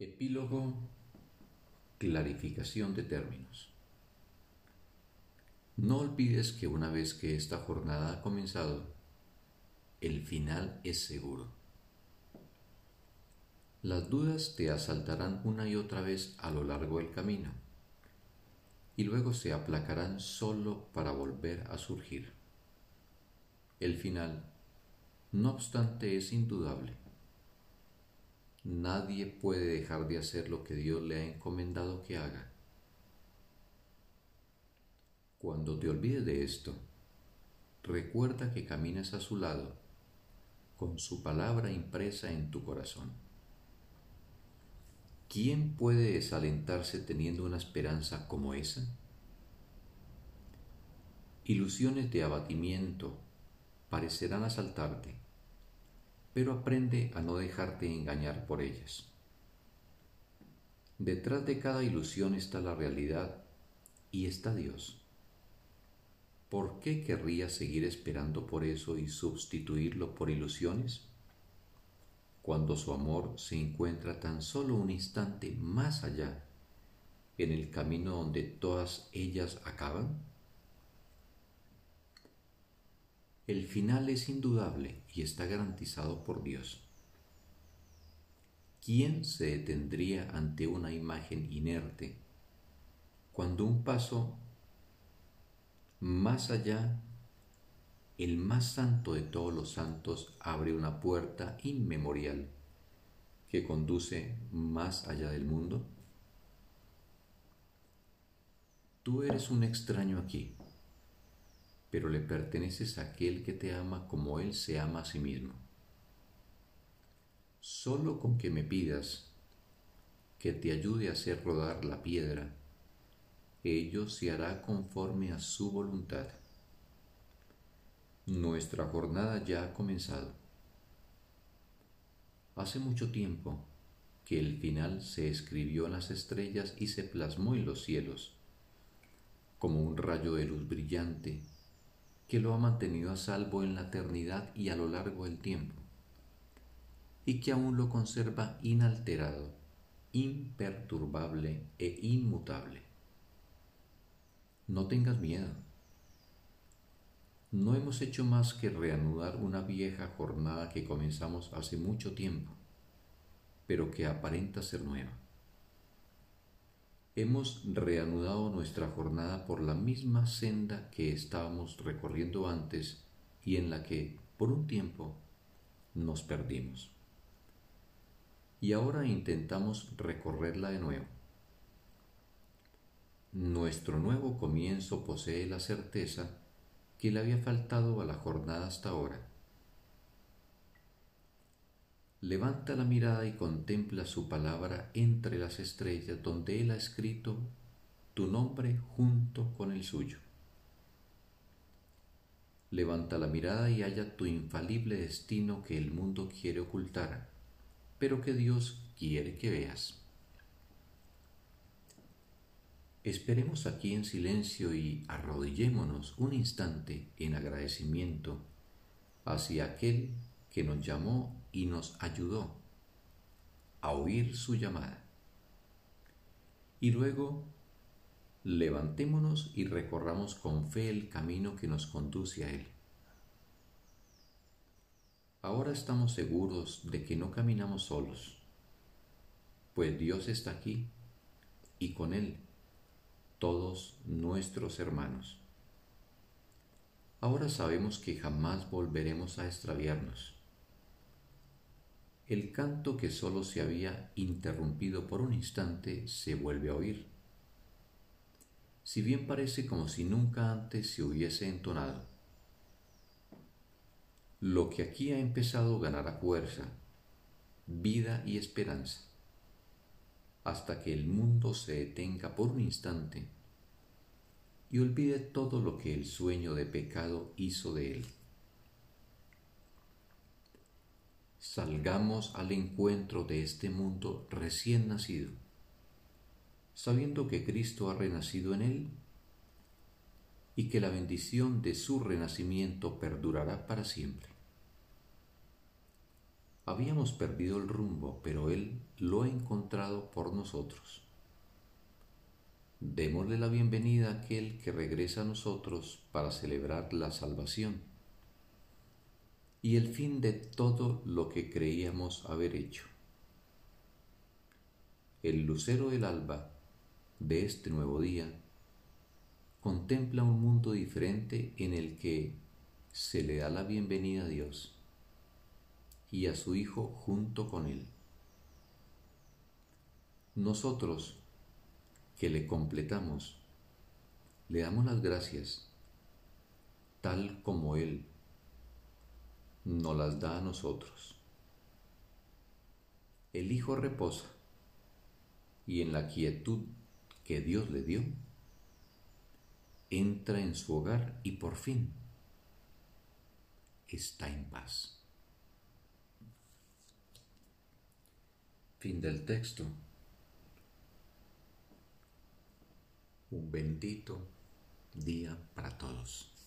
Epílogo Clarificación de términos. No olvides que una vez que esta jornada ha comenzado, el final es seguro. Las dudas te asaltarán una y otra vez a lo largo del camino y luego se aplacarán solo para volver a surgir. El final, no obstante, es indudable Nadie puede dejar de hacer lo que Dios le ha encomendado que haga. Cuando te olvides de esto, recuerda que caminas a su lado, con su palabra impresa en tu corazón. ¿Quién puede desalentarse teniendo una esperanza como esa? Ilusiones de abatimiento parecerán asaltarte pero aprende a no dejarte engañar por ellas. Detrás de cada ilusión está la realidad y está Dios. ¿Por qué querrías seguir esperando por eso y sustituirlo por ilusiones? Cuando su amor se encuentra tan solo un instante más allá, en el camino donde todas ellas acaban? El final es indudable y está garantizado por Dios. ¿Quién se detendría ante una imagen inerte cuando un paso más allá, el más santo de todos los santos abre una puerta inmemorial que conduce más allá del mundo? Tú eres un extraño aquí pero le perteneces a aquel que te ama como Él se ama a sí mismo. Solo con que me pidas que te ayude a hacer rodar la piedra, ello se hará conforme a su voluntad. Nuestra jornada ya ha comenzado. Hace mucho tiempo que el final se escribió en las estrellas y se plasmó en los cielos, como un rayo de luz brillante que lo ha mantenido a salvo en la eternidad y a lo largo del tiempo, y que aún lo conserva inalterado, imperturbable e inmutable. No tengas miedo. No hemos hecho más que reanudar una vieja jornada que comenzamos hace mucho tiempo, pero que aparenta ser nueva hemos reanudado nuestra jornada por la misma senda que estábamos recorriendo antes y en la que, por un tiempo, nos perdimos. Y ahora intentamos recorrerla de nuevo. Nuestro nuevo comienzo posee la certeza que le había faltado a la jornada hasta ahora Levanta la mirada y contempla su palabra entre las estrellas donde Él ha escrito tu nombre junto con el suyo. Levanta la mirada y halla tu infalible destino que el mundo quiere ocultar, pero que Dios quiere que veas. Esperemos aquí en silencio y arrodillémonos un instante en agradecimiento hacia aquel que nos llamó y nos ayudó a oír su llamada. Y luego levantémonos y recorramos con fe el camino que nos conduce a Él. Ahora estamos seguros de que no caminamos solos, pues Dios está aquí y con Él todos nuestros hermanos. Ahora sabemos que jamás volveremos a extraviarnos el canto que sólo se había interrumpido por un instante se vuelve a oír. Si bien parece como si nunca antes se hubiese entonado. Lo que aquí ha empezado ganará fuerza, vida y esperanza, hasta que el mundo se detenga por un instante y olvide todo lo que el sueño de pecado hizo de él. Salgamos al encuentro de este mundo recién nacido, sabiendo que Cristo ha renacido en él y que la bendición de su renacimiento perdurará para siempre. Habíamos perdido el rumbo, pero Él lo ha encontrado por nosotros. Démosle la bienvenida a aquel que regresa a nosotros para celebrar la salvación y el fin de todo lo que creíamos haber hecho. El lucero del alba de este nuevo día contempla un mundo diferente en el que se le da la bienvenida a Dios y a su Hijo junto con Él. Nosotros, que le completamos, le damos las gracias, tal como Él nos las da a nosotros. El Hijo reposa y en la quietud que Dios le dio, entra en su hogar y por fin está en paz. Fin del texto. Un bendito día para todos.